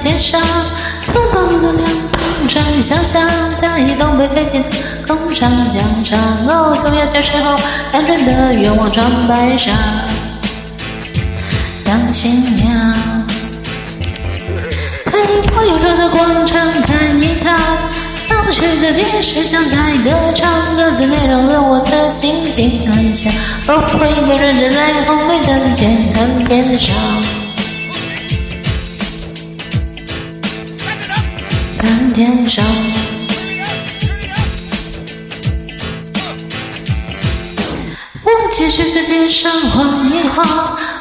街上，从道路的两旁转小巷，在东北废弃的工厂墙上，哦，涂鸦小时候单纯的愿望装扮上，当新娘。陪朋友绕着广场看一看，闹区的电视像在歌唱，歌词内容和我的心情很像，哦，我一个人站在红绿灯前看天上。看天上，我继续在天上晃一晃。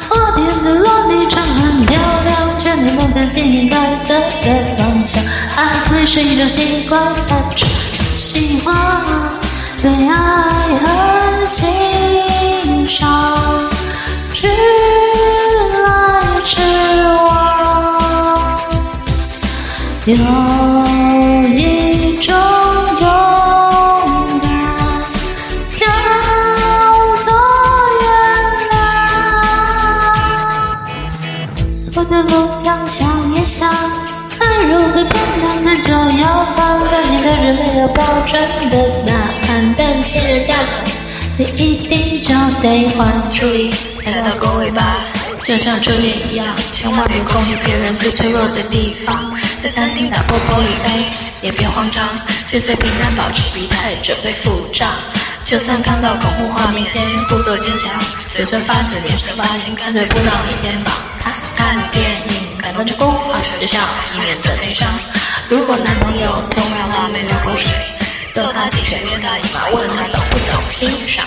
花店的落地窗很漂亮，全天不看见应该走的方向。爱可以是一种习惯，还是喜欢？对爱很欣赏，直来直往。有。没有标准的答案，但情人节你一定就得还注意，踩到狗尾巴，就像初恋一样，千万别攻击别人最脆弱的地方。在餐厅打破玻璃杯，也别慌张，碎碎平安，保持仪态，准备付账。就算看到恐怖画面，先故作坚强，嘴唇发紫，眼神发青，干脆扑到你肩膀。看电影，感动就哭，画球就笑，以免的内伤。如果男朋友偷瞄了没流口水，揍他几拳，捏他一把，问他懂不懂欣赏。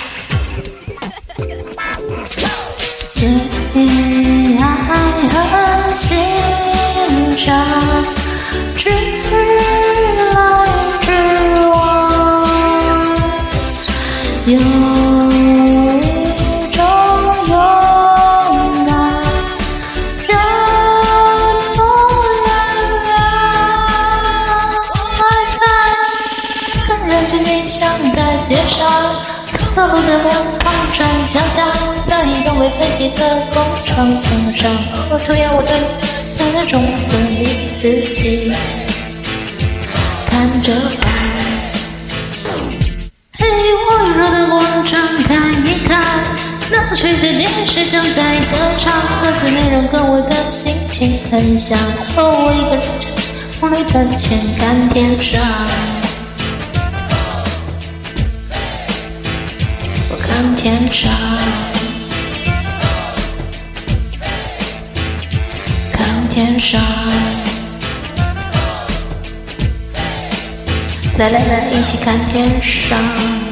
的两旁转小巷，在一栋未废弃的工厂墙上，我涂鸦我对男人中的你自己看着办。嘿，我绕着广场看一看，闹区的电视正在歌唱，歌词内容跟我的心情很像。哦，我一个人站在红绿灯前看天上。天上，看天上，来来来，一起看天上。